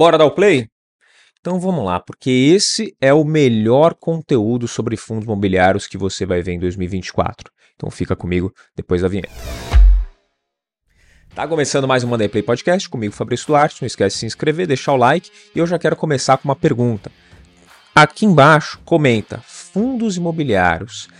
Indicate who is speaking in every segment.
Speaker 1: Bora dar o play? Então vamos lá, porque esse é o melhor conteúdo sobre fundos imobiliários que você vai ver em 2024. Então fica comigo depois da vinheta. Tá começando mais um Monday Play Podcast comigo, Fabrício Duarte. Não esquece de se inscrever, deixar o like e eu já quero começar com uma pergunta. Aqui embaixo comenta: fundos imobiliários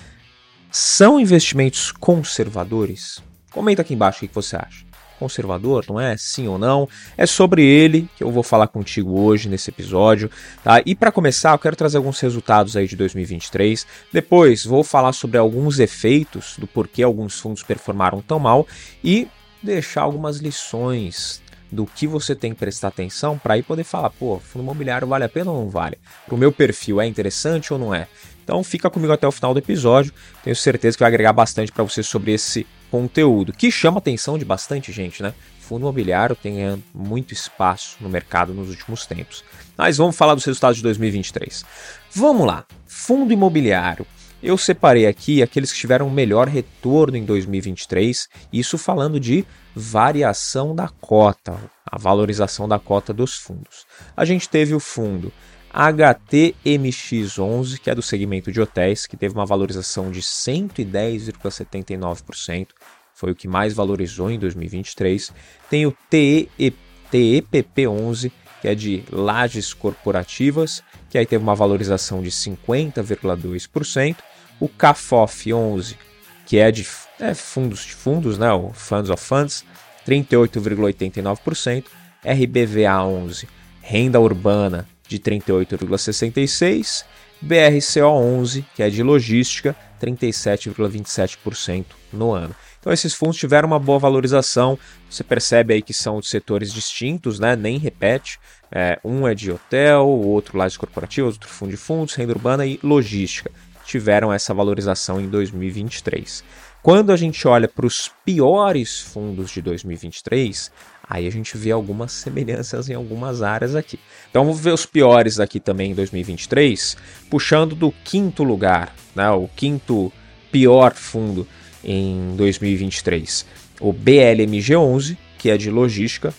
Speaker 1: são investimentos conservadores? Comenta aqui embaixo o que você acha conservador, não é? Sim ou não? É sobre ele que eu vou falar contigo hoje nesse episódio, tá? E para começar, eu quero trazer alguns resultados aí de 2023. Depois vou falar sobre alguns efeitos do porquê alguns fundos performaram tão mal e deixar algumas lições do que você tem que prestar atenção para aí poder falar, pô, fundo imobiliário vale a pena ou não vale? Para o meu perfil é interessante ou não é? Então fica comigo até o final do episódio, tenho certeza que vai agregar bastante para você sobre esse conteúdo, que chama a atenção de bastante gente, né? Fundo imobiliário tem muito espaço no mercado nos últimos tempos. Mas vamos falar dos resultados de 2023. Vamos lá. Fundo imobiliário. Eu separei aqui aqueles que tiveram melhor retorno em 2023, isso falando de variação da cota, a valorização da cota dos fundos. A gente teve o fundo HTMX11, que é do segmento de hotéis, que teve uma valorização de 110,79%, foi o que mais valorizou em 2023. Tem o TEPP11, que é de lajes corporativas, que aí teve uma valorização de 50,2%. O CAFOF 11, que é de é, fundos de fundos, né, o Funds of Funds, 38,89%. RBVA 11, renda urbana, de 38,66%, BRCO11, que é de logística, 37,27% no ano. Então esses fundos tiveram uma boa valorização. Você percebe aí que são de setores distintos, né? Nem repete. É, um é de hotel, o outro lajes corporativos, outro fundo de fundos, renda urbana e logística. Tiveram essa valorização em 2023. Quando a gente olha para os piores fundos de 2023, Aí a gente vê algumas semelhanças em algumas áreas aqui. Então vamos ver os piores aqui também em 2023, puxando do quinto lugar, né, o quinto pior fundo em 2023. O BLMG11, que é de logística,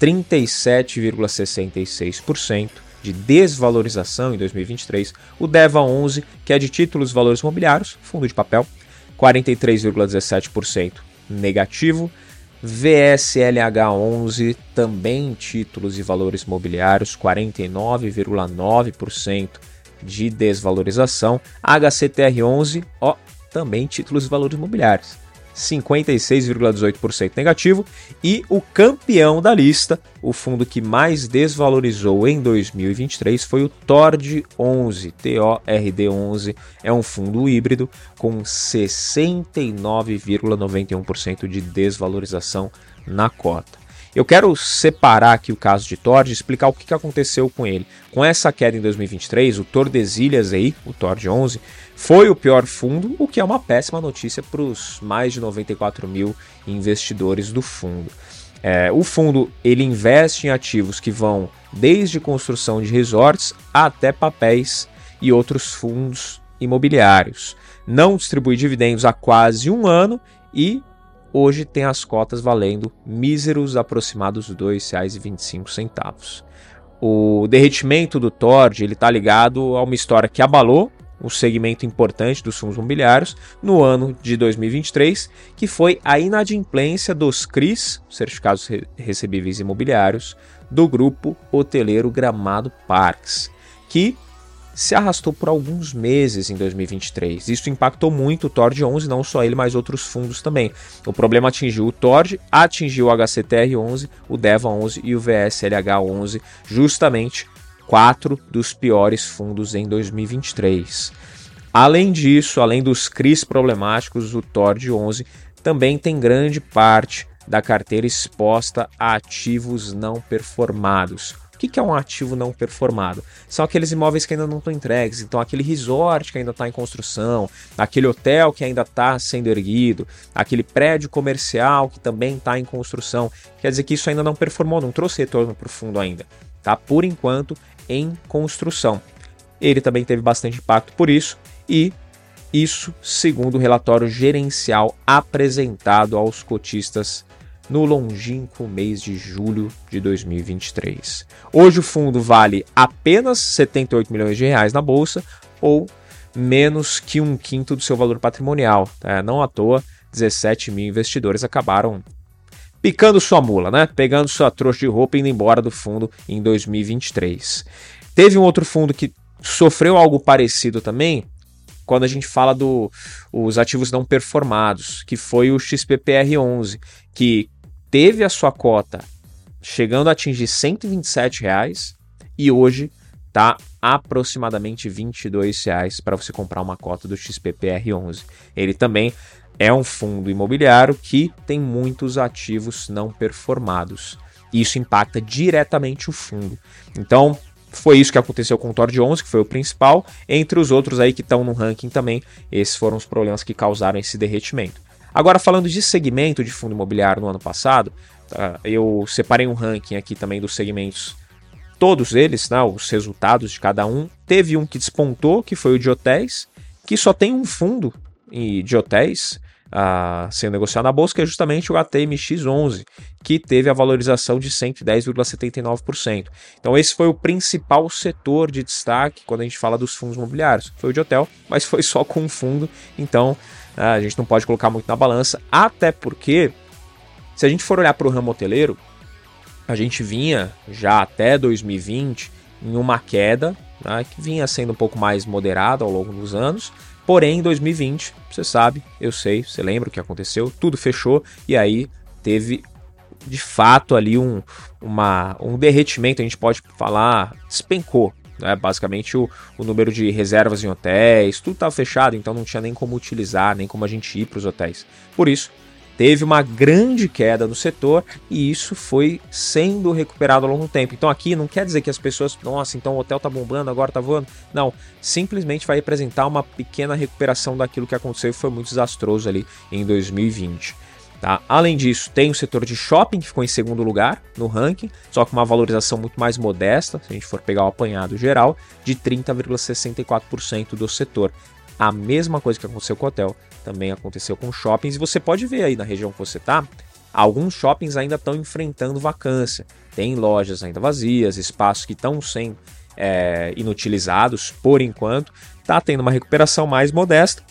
Speaker 1: 37,66% de desvalorização em 2023. O DEVA 11, que é de títulos valores imobiliários, fundo de papel, 43,17% negativo. VSLH11 também títulos e valores imobiliários 49,9% de desvalorização. HCTR11, ó, também títulos e valores imobiliários 56,18% negativo, e o campeão da lista, o fundo que mais desvalorizou em 2023 foi o TORD 11, TORD 11, é um fundo híbrido com 69,91% de desvalorização na cota. Eu quero separar aqui o caso de Tord e explicar o que aconteceu com ele. Com essa queda em 2023, o Tordesilhas aí, o Tord 11, foi o pior fundo, o que é uma péssima notícia para os mais de 94 mil investidores do fundo. É, o fundo ele investe em ativos que vão desde construção de resorts até papéis e outros fundos imobiliários. Não distribui dividendos há quase um ano e hoje tem as cotas valendo míseros aproximados R$ 2,25. O derretimento do TORD está ligado a uma história que abalou um segmento importante dos fundos imobiliários no ano de 2023, que foi a inadimplência dos CRIs, Certificados Recebíveis Imobiliários, do grupo hoteleiro Gramado Parques, que se arrastou por alguns meses em 2023. Isso impactou muito o TORD 11, não só ele, mas outros fundos também. O problema atingiu o TORD, atingiu o HCTR 11, o DEVA 11 e o VSLH 11, justamente quatro dos piores fundos em 2023. Além disso, além dos CRIs problemáticos, o TORD 11 também tem grande parte da carteira exposta a ativos não performados o que é um ativo não performado? São aqueles imóveis que ainda não estão entregues, então aquele resort que ainda está em construção, aquele hotel que ainda está sendo erguido, aquele prédio comercial que também está em construção. Quer dizer que isso ainda não performou, não trouxe retorno para o fundo ainda. Tá? Por enquanto, em construção. Ele também teve bastante impacto por isso e isso segundo o relatório gerencial apresentado aos cotistas no longínquo mês de julho de 2023. Hoje o fundo vale apenas 78 milhões de reais na bolsa ou menos que um quinto do seu valor patrimonial. Tá? Não à toa, 17 mil investidores acabaram picando sua mula, né? Pegando sua trouxa de roupa e indo embora do fundo em 2023. Teve um outro fundo que sofreu algo parecido também, quando a gente fala dos do, ativos não performados, que foi o XPPR11, que teve a sua cota chegando a atingir 127 reais, e hoje está aproximadamente 22 reais para você comprar uma cota do XPPR11. Ele também é um fundo imobiliário que tem muitos ativos não performados. Isso impacta diretamente o fundo. Então, foi isso que aconteceu com o Tord 11, que foi o principal. Entre os outros aí que estão no ranking também, esses foram os problemas que causaram esse derretimento. Agora, falando de segmento de fundo imobiliário no ano passado, tá? eu separei um ranking aqui também dos segmentos, todos eles, né, os resultados de cada um. Teve um que despontou, que foi o de hotéis, que só tem um fundo de hotéis, a ser negociado na bolsa, que é justamente o ATMX11, que teve a valorização de 110,79%. Então esse foi o principal setor de destaque quando a gente fala dos fundos imobiliários. Foi o de hotel, mas foi só com um fundo, então a gente não pode colocar muito na balança, até porque se a gente for olhar para o ramo hoteleiro, a gente vinha já até 2020 em uma queda né, que vinha sendo um pouco mais moderada ao longo dos anos, Porém, em 2020, você sabe, eu sei, você lembra o que aconteceu, tudo fechou e aí teve de fato ali um, uma, um derretimento, a gente pode falar, despencou. Né? Basicamente o, o número de reservas em hotéis, tudo estava fechado, então não tinha nem como utilizar, nem como a gente ir para os hotéis. Por isso, teve uma grande queda no setor e isso foi sendo recuperado ao longo do tempo. Então aqui não quer dizer que as pessoas, nossa, então o hotel tá bombando, agora tá voando. Não, simplesmente vai representar uma pequena recuperação daquilo que aconteceu e foi muito desastroso ali em 2020. Tá? Além disso, tem o setor de shopping que ficou em segundo lugar no ranking, só com uma valorização muito mais modesta, se a gente for pegar o apanhado geral, de 30,64% do setor. A mesma coisa que aconteceu com o hotel também aconteceu com shoppings. E você pode ver aí na região que você está, alguns shoppings ainda estão enfrentando vacância. Tem lojas ainda vazias, espaços que estão sendo é, inutilizados por enquanto. Está tendo uma recuperação mais modesta,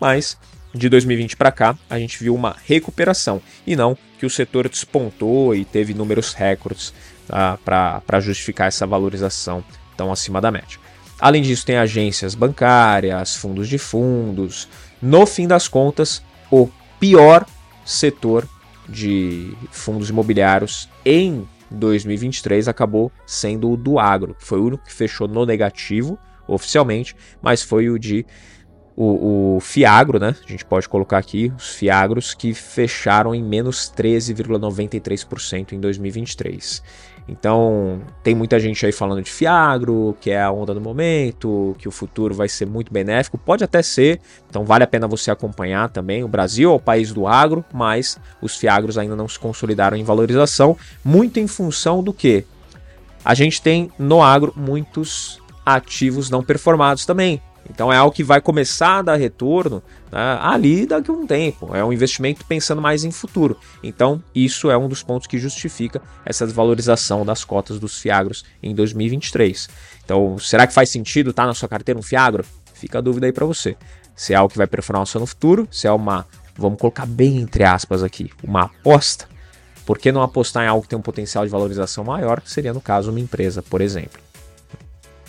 Speaker 1: mas de 2020 para cá a gente viu uma recuperação e não que o setor despontou e teve números recordes tá, para justificar essa valorização tão acima da média. Além disso, tem agências bancárias, fundos de fundos, no fim das contas, o pior setor de fundos imobiliários em 2023 acabou sendo o do agro, que foi o único que fechou no negativo oficialmente, mas foi o de o, o, Fiagro, né? A gente pode colocar aqui os Fiagros que fecharam em menos 13,93% em 2023. Então, tem muita gente aí falando de Fiagro, que é a onda do momento, que o futuro vai ser muito benéfico. Pode até ser, então vale a pena você acompanhar também. O Brasil é o país do agro, mas os Fiagros ainda não se consolidaram em valorização, muito em função do que? A gente tem no agro muitos ativos não performados também. Então é algo que vai começar a dar retorno né, ali daqui a um tempo. É um investimento pensando mais em futuro. Então isso é um dos pontos que justifica essa desvalorização das cotas dos Fiagros em 2023. Então será que faz sentido estar tá na sua carteira um Fiagro? Fica a dúvida aí para você. Se é algo que vai performar o seu no futuro, se é uma, vamos colocar bem entre aspas aqui, uma aposta, por que não apostar em algo que tem um potencial de valorização maior, que seria no caso uma empresa, por exemplo?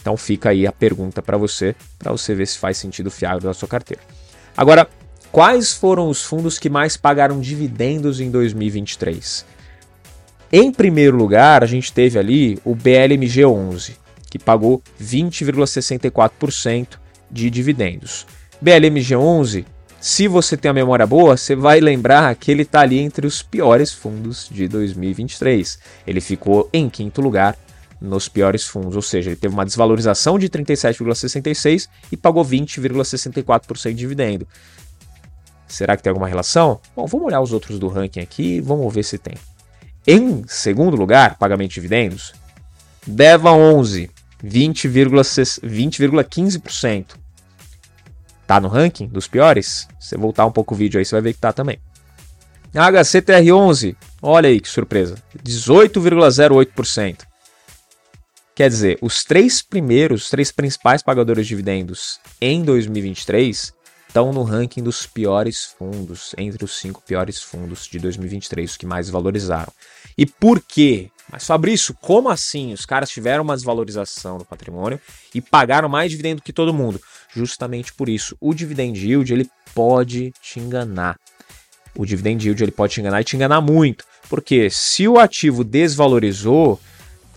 Speaker 1: Então fica aí a pergunta para você, para você ver se faz sentido o Fiagro da sua carteira. Agora, quais foram os fundos que mais pagaram dividendos em 2023? Em primeiro lugar, a gente teve ali o BLMG11, que pagou 20,64% de dividendos. BLMG11, se você tem a memória boa, você vai lembrar que ele está ali entre os piores fundos de 2023. Ele ficou em quinto lugar nos piores fundos, ou seja, ele teve uma desvalorização de 37,66 e pagou 20,64% de dividendo. Será que tem alguma relação? Bom, vamos olhar os outros do ranking aqui, vamos ver se tem. Em segundo lugar, pagamento de dividendos, Deva 11, 20,15%. Tá no ranking dos piores? Você voltar um pouco o vídeo aí, você vai ver que tá também. HCTR11, Olha aí que surpresa, 18,08%. Quer dizer, os três primeiros, os três principais pagadores de dividendos em 2023 estão no ranking dos piores fundos, entre os cinco piores fundos de 2023, os que mais valorizaram. E por quê? Mas Fabrício, como assim? Os caras tiveram uma desvalorização do patrimônio e pagaram mais dividendo que todo mundo. Justamente por isso, o dividend yield ele pode te enganar. O dividend yield ele pode te enganar e te enganar muito, porque se o ativo desvalorizou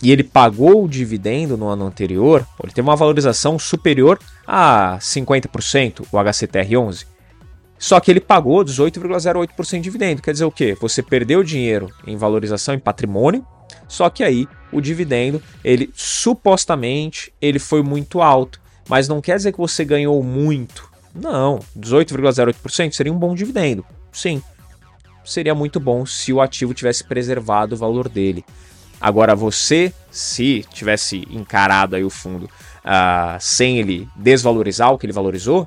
Speaker 1: e ele pagou o dividendo no ano anterior, ele teve uma valorização superior a 50%, o HCTR11. Só que ele pagou 18,08% de dividendo. Quer dizer o quê? Você perdeu dinheiro em valorização em patrimônio, só que aí o dividendo, ele supostamente ele foi muito alto, mas não quer dizer que você ganhou muito. Não, 18,08% seria um bom dividendo. Sim. Seria muito bom se o ativo tivesse preservado o valor dele. Agora você, se tivesse encarado aí o fundo uh, sem ele desvalorizar o que ele valorizou,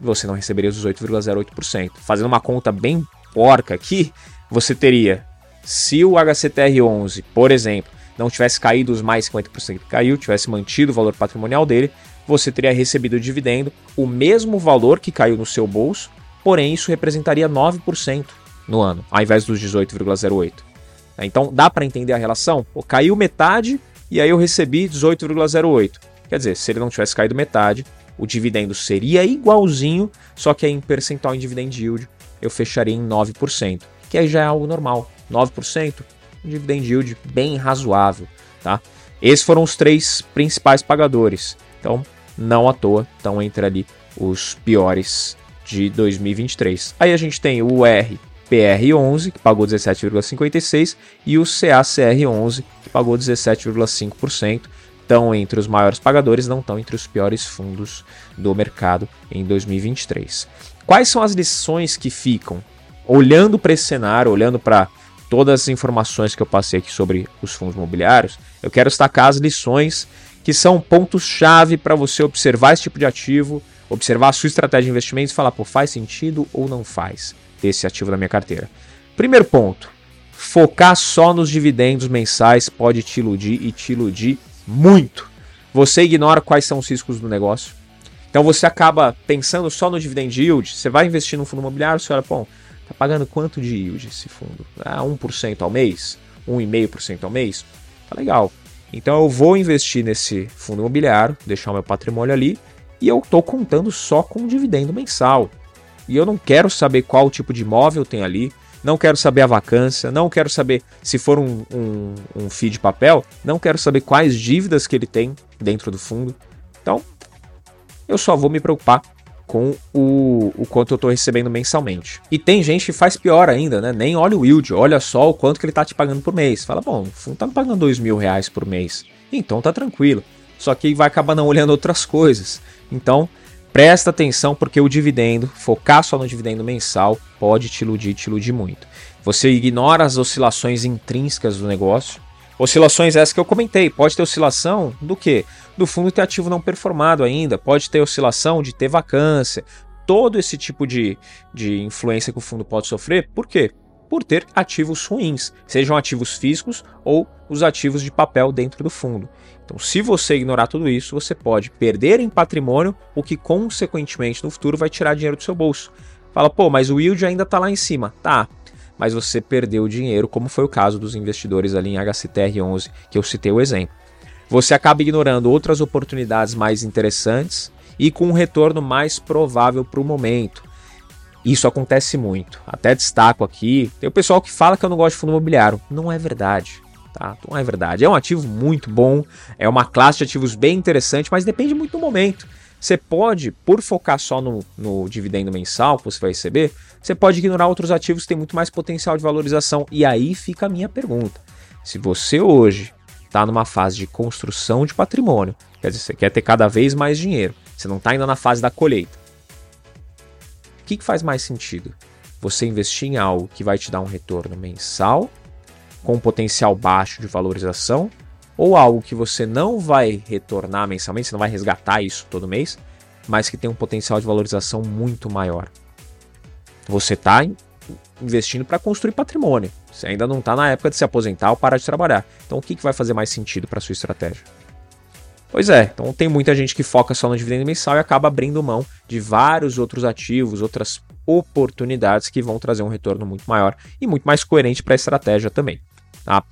Speaker 1: você não receberia os 18,08%. Fazendo uma conta bem porca aqui, você teria, se o HCTR11, por exemplo, não tivesse caído os mais 50% que caiu, tivesse mantido o valor patrimonial dele, você teria recebido o dividendo, o mesmo valor que caiu no seu bolso, porém isso representaria 9% no ano, ao invés dos 18,08%. Então dá para entender a relação? Pô, caiu metade e aí eu recebi 18,08%. Quer dizer, se ele não tivesse caído metade, o dividendo seria igualzinho, só que aí em percentual em dividend yield eu fecharia em 9%, que aí já é algo normal. 9%, um dividend yield bem razoável, tá? Esses foram os três principais pagadores. Então, não à toa, estão entre ali os piores de 2023. Aí a gente tem o RPR11, que pagou 17,56%, e o CACR11, que pagou 17,5% estão entre os maiores pagadores, não estão entre os piores fundos do mercado em 2023. Quais são as lições que ficam? Olhando para esse cenário, olhando para todas as informações que eu passei aqui sobre os fundos imobiliários, eu quero destacar as lições que são pontos-chave para você observar esse tipo de ativo, observar a sua estratégia de investimentos e falar, pô, faz sentido ou não faz ter esse ativo na minha carteira. Primeiro ponto, focar só nos dividendos mensais pode te iludir e te iludir muito. Você ignora quais são os riscos do negócio. Então você acaba pensando só no dividend yield. Você vai investir no fundo imobiliário, você olha, pô, tá pagando quanto de yield esse fundo? Ah, 1% ao mês? 1,5% ao mês? Tá legal. Então eu vou investir nesse fundo imobiliário, deixar o meu patrimônio ali, e eu estou contando só com um dividendo mensal. E eu não quero saber qual tipo de imóvel tem ali, não quero saber a vacância, não quero saber se for um, um, um FII de papel, não quero saber quais dívidas que ele tem dentro do fundo. Então, eu só vou me preocupar com o, o quanto eu estou recebendo mensalmente. E tem gente que faz pior ainda, né? Nem olha o yield, olha só o quanto que ele está te pagando por mês. Fala, bom, o fundo está me pagando dois mil reais por mês. Então tá tranquilo. Só que vai acabar não olhando outras coisas. Então, Presta atenção porque o dividendo, focar só no dividendo mensal, pode te iludir, te iludir muito. Você ignora as oscilações intrínsecas do negócio. Oscilações essas que eu comentei. Pode ter oscilação do que? Do fundo ter ativo não performado ainda. Pode ter oscilação de ter vacância. Todo esse tipo de, de influência que o fundo pode sofrer. Por quê? Por ter ativos ruins, sejam ativos físicos ou os ativos de papel dentro do fundo. Então, se você ignorar tudo isso, você pode perder em patrimônio, o que consequentemente no futuro vai tirar dinheiro do seu bolso. Fala, pô, mas o yield ainda está lá em cima. Tá, mas você perdeu o dinheiro, como foi o caso dos investidores ali em HCTR11, que eu citei o exemplo. Você acaba ignorando outras oportunidades mais interessantes e com um retorno mais provável para o momento. Isso acontece muito. Até destaco aqui, tem o pessoal que fala que eu não gosto de fundo imobiliário. Não é verdade. Tá? Não é verdade. É um ativo muito bom, é uma classe de ativos bem interessante, mas depende muito do momento. Você pode, por focar só no, no dividendo mensal que você vai receber, você pode ignorar outros ativos que têm muito mais potencial de valorização. E aí fica a minha pergunta. Se você hoje está numa fase de construção de patrimônio, quer dizer, você quer ter cada vez mais dinheiro, você não está ainda na fase da colheita. O que, que faz mais sentido? Você investir em algo que vai te dar um retorno mensal com potencial baixo de valorização, ou algo que você não vai retornar mensalmente, você não vai resgatar isso todo mês, mas que tem um potencial de valorização muito maior. Você está investindo para construir patrimônio. Você ainda não está na época de se aposentar ou parar de trabalhar. Então, o que, que vai fazer mais sentido para sua estratégia? Pois é, então tem muita gente que foca só no dividendo mensal e acaba abrindo mão de vários outros ativos, outras oportunidades que vão trazer um retorno muito maior e muito mais coerente para a estratégia também. Tá?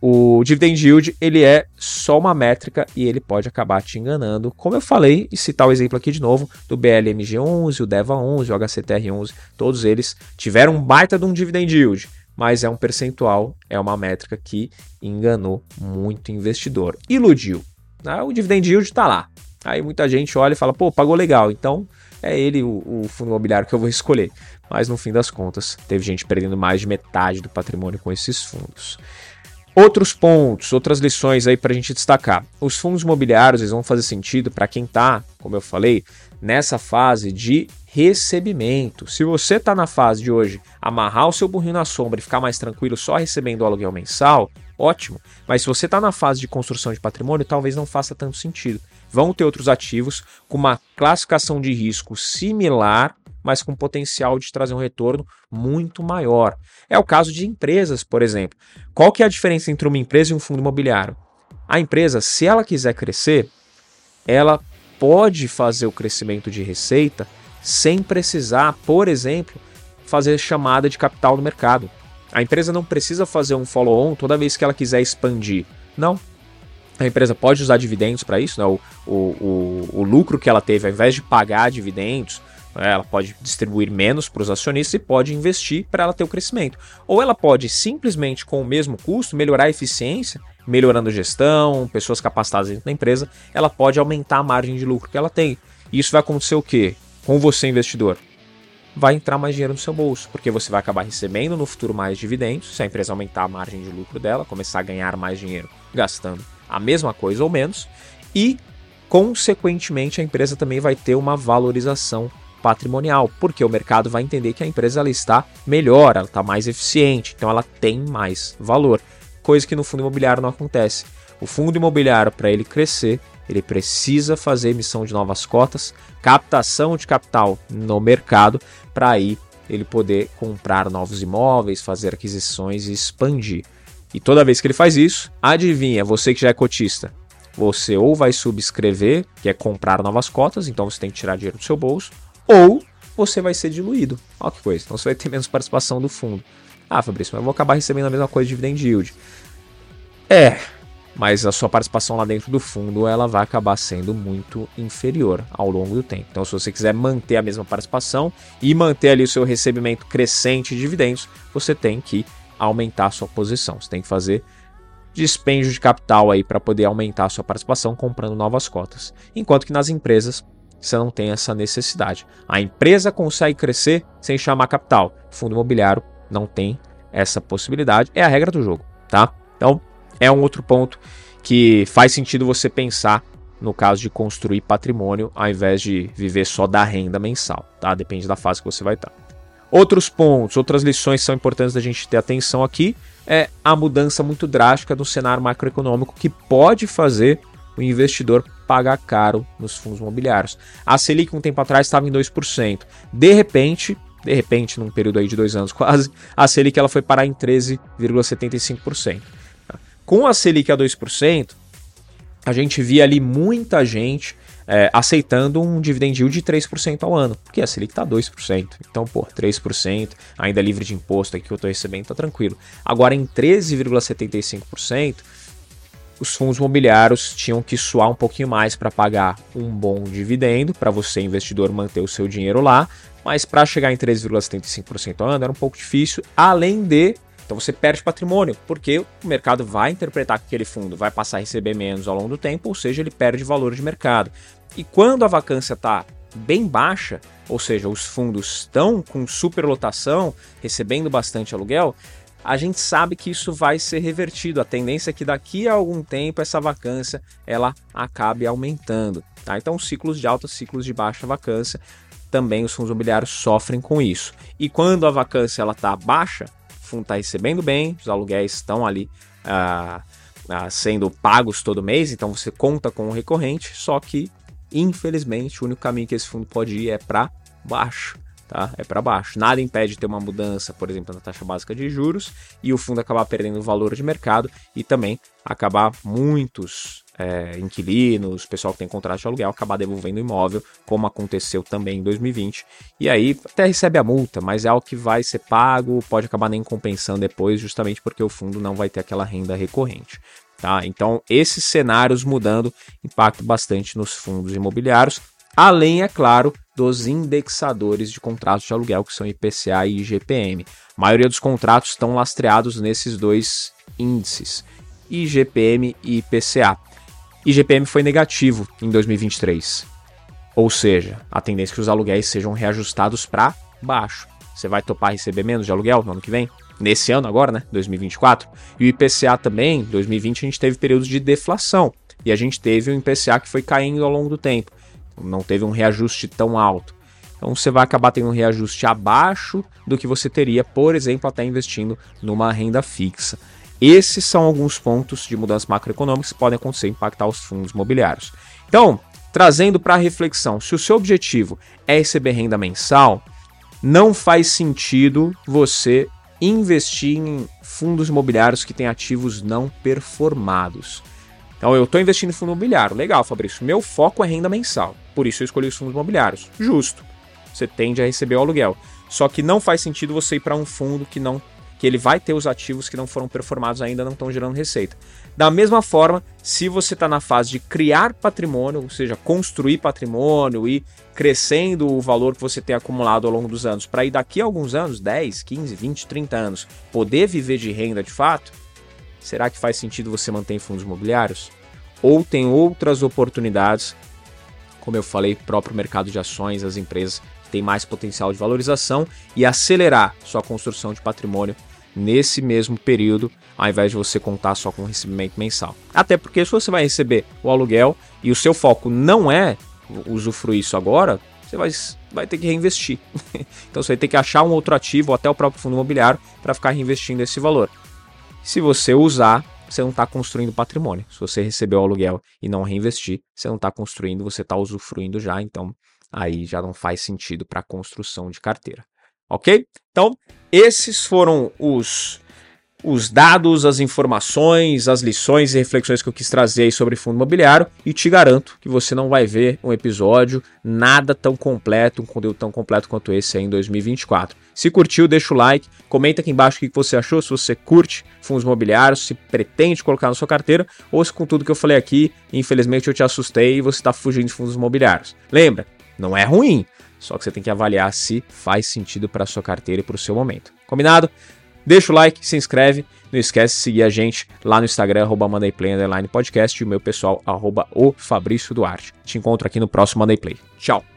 Speaker 1: O dividend yield ele é só uma métrica e ele pode acabar te enganando. Como eu falei, e citar o exemplo aqui de novo do BLMG11, o DEVA11, o HCTR11, todos eles tiveram um baita de um dividend yield, mas é um percentual, é uma métrica que enganou muito investidor. Iludiu. Né? O dividend yield está lá. Aí muita gente olha e fala, pô, pagou legal, então é ele o, o, fundo imobiliário que eu vou escolher. Mas no fim das contas, teve gente perdendo mais de metade do patrimônio com esses fundos. Outros pontos, outras lições aí para a gente destacar. Os fundos imobiliários eles vão fazer sentido para quem está, como eu falei, nessa fase de recebimento. Se você está na fase de hoje amarrar o seu burrinho na sombra e ficar mais tranquilo só recebendo o aluguel mensal, ótimo. Mas se você está na fase de construção de patrimônio, talvez não faça tanto sentido. Vão ter outros ativos com uma classificação de risco similar mas com potencial de trazer um retorno muito maior. É o caso de empresas, por exemplo. Qual que é a diferença entre uma empresa e um fundo imobiliário? A empresa, se ela quiser crescer, ela pode fazer o crescimento de receita sem precisar, por exemplo, fazer chamada de capital no mercado. A empresa não precisa fazer um follow-on toda vez que ela quiser expandir. Não. A empresa pode usar dividendos para isso, né? o, o, o, o lucro que ela teve, ao invés de pagar dividendos? Ela pode distribuir menos para os acionistas e pode investir para ela ter o crescimento. Ou ela pode simplesmente, com o mesmo custo, melhorar a eficiência, melhorando a gestão, pessoas capacitadas dentro da empresa, ela pode aumentar a margem de lucro que ela tem. E isso vai acontecer o quê? Com você, investidor. Vai entrar mais dinheiro no seu bolso, porque você vai acabar recebendo no futuro mais dividendos, se a empresa aumentar a margem de lucro dela, começar a ganhar mais dinheiro gastando a mesma coisa ou menos, e, consequentemente, a empresa também vai ter uma valorização patrimonial, porque o mercado vai entender que a empresa ela está melhor, ela está mais eficiente, então ela tem mais valor, coisa que no fundo imobiliário não acontece. O fundo imobiliário, para ele crescer, ele precisa fazer emissão de novas cotas, captação de capital no mercado, para aí ele poder comprar novos imóveis, fazer aquisições e expandir. E toda vez que ele faz isso, adivinha, você que já é cotista, você ou vai subscrever, que é comprar novas cotas, então você tem que tirar dinheiro do seu bolso, ou você vai ser diluído. Olha que coisa. Então você vai ter menos participação do fundo. Ah, Fabrício, mas eu vou acabar recebendo a mesma coisa de dividend yield. É, mas a sua participação lá dentro do fundo ela vai acabar sendo muito inferior ao longo do tempo. Então, se você quiser manter a mesma participação e manter ali o seu recebimento crescente de dividendos, você tem que aumentar a sua posição. Você tem que fazer dispêndio de capital aí para poder aumentar a sua participação comprando novas cotas. Enquanto que nas empresas você não tem essa necessidade. A empresa consegue crescer sem chamar capital. Fundo imobiliário não tem essa possibilidade. É a regra do jogo, tá? Então, é um outro ponto que faz sentido você pensar no caso de construir patrimônio ao invés de viver só da renda mensal, tá? Depende da fase que você vai estar. Outros pontos, outras lições são importantes da gente ter atenção aqui é a mudança muito drástica do cenário macroeconômico que pode fazer o investidor paga caro nos fundos imobiliários. A Selic um tempo atrás estava em 2%. De repente, de repente, num período aí de dois anos quase, a Selic ela foi parar em 13,75%. Com a Selic a 2%, a gente via ali muita gente é, aceitando um dividend yield de 3% ao ano, porque a Selic está 2%. Então, pô, 3%, ainda livre de imposto aqui que eu estou recebendo, tá tranquilo. Agora, em 13,75%, os fundos imobiliários tinham que suar um pouquinho mais para pagar um bom dividendo, para você, investidor, manter o seu dinheiro lá, mas para chegar em 3,75% ao ano era um pouco difícil, além de. Então você perde patrimônio, porque o mercado vai interpretar que aquele fundo vai passar a receber menos ao longo do tempo, ou seja, ele perde valor de mercado. E quando a vacância está bem baixa, ou seja, os fundos estão com superlotação, recebendo bastante aluguel, a gente sabe que isso vai ser revertido. A tendência é que daqui a algum tempo essa vacância ela acabe aumentando. Tá? Então, ciclos de alta, ciclos de baixa vacância, também os fundos imobiliários sofrem com isso. E quando a vacância ela está baixa, o fundo está recebendo bem, os aluguéis estão ali ah, ah, sendo pagos todo mês, então você conta com o recorrente, só que, infelizmente, o único caminho que esse fundo pode ir é para baixo. Tá? É para baixo. Nada impede de ter uma mudança, por exemplo, na taxa básica de juros e o fundo acabar perdendo valor de mercado e também acabar muitos é, inquilinos, pessoal que tem contrato de aluguel, acabar devolvendo o imóvel, como aconteceu também em 2020. E aí até recebe a multa, mas é algo que vai ser pago, pode acabar nem compensando depois, justamente porque o fundo não vai ter aquela renda recorrente. Tá? Então, esses cenários mudando impactam bastante nos fundos imobiliários, além, é claro, dos indexadores de contratos de aluguel, que são IPCA e IGPM. A maioria dos contratos estão lastreados nesses dois índices, IGPM e IPCA. IGPM foi negativo em 2023. Ou seja, a tendência é que os aluguéis sejam reajustados para baixo. Você vai topar receber menos de aluguel no ano que vem? Nesse ano agora, né? 2024. E o IPCA também, 2020 a gente teve períodos de deflação. E a gente teve um IPCA que foi caindo ao longo do tempo. Não teve um reajuste tão alto. Então você vai acabar tendo um reajuste abaixo do que você teria, por exemplo, até investindo numa renda fixa. Esses são alguns pontos de mudanças macroeconômicas que podem acontecer e impactar os fundos imobiliários. Então, trazendo para reflexão, se o seu objetivo é receber renda mensal, não faz sentido você investir em fundos imobiliários que têm ativos não performados. Então, eu estou investindo em fundo imobiliário. Legal, Fabrício. Meu foco é renda mensal. Por isso eu escolhi os fundos imobiliários. Justo. Você tende a receber o aluguel. Só que não faz sentido você ir para um fundo que não que ele vai ter os ativos que não foram performados ainda, não estão gerando receita. Da mesma forma, se você está na fase de criar patrimônio, ou seja, construir patrimônio e crescendo o valor que você tem acumulado ao longo dos anos, para ir daqui a alguns anos, 10, 15, 20, 30 anos, poder viver de renda de fato, será que faz sentido você manter em fundos imobiliários? Ou tem outras oportunidades, como eu falei, próprio mercado de ações, as empresas tem mais potencial de valorização e acelerar sua construção de patrimônio nesse mesmo período, ao invés de você contar só com recebimento mensal. Até porque se você vai receber o aluguel e o seu foco não é usufruir isso agora, você vai, vai ter que reinvestir. então você vai ter que achar um outro ativo, ou até o próprio fundo imobiliário, para ficar reinvestindo esse valor. Se você usar, você não está construindo patrimônio. Se você receber o aluguel e não reinvestir, você não está construindo, você está usufruindo já. Então aí já não faz sentido para construção de carteira. Ok? Então, esses foram os, os dados, as informações, as lições e reflexões que eu quis trazer aí sobre fundo imobiliário e te garanto que você não vai ver um episódio nada tão completo, um conteúdo tão completo quanto esse aí em 2024. Se curtiu, deixa o like, comenta aqui embaixo o que você achou, se você curte fundos imobiliários, se pretende colocar na sua carteira ou se com tudo que eu falei aqui, infelizmente eu te assustei e você está fugindo de fundos imobiliários. Lembra, não é ruim, só que você tem que avaliar se faz sentido para sua carteira e para o seu momento. Combinado? Deixa o like, se inscreve, não esquece de seguir a gente lá no Instagram, arroba Podcast, e o meu pessoal, arroba o Fabrício Duarte. Te encontro aqui no próximo Monday Play. Tchau!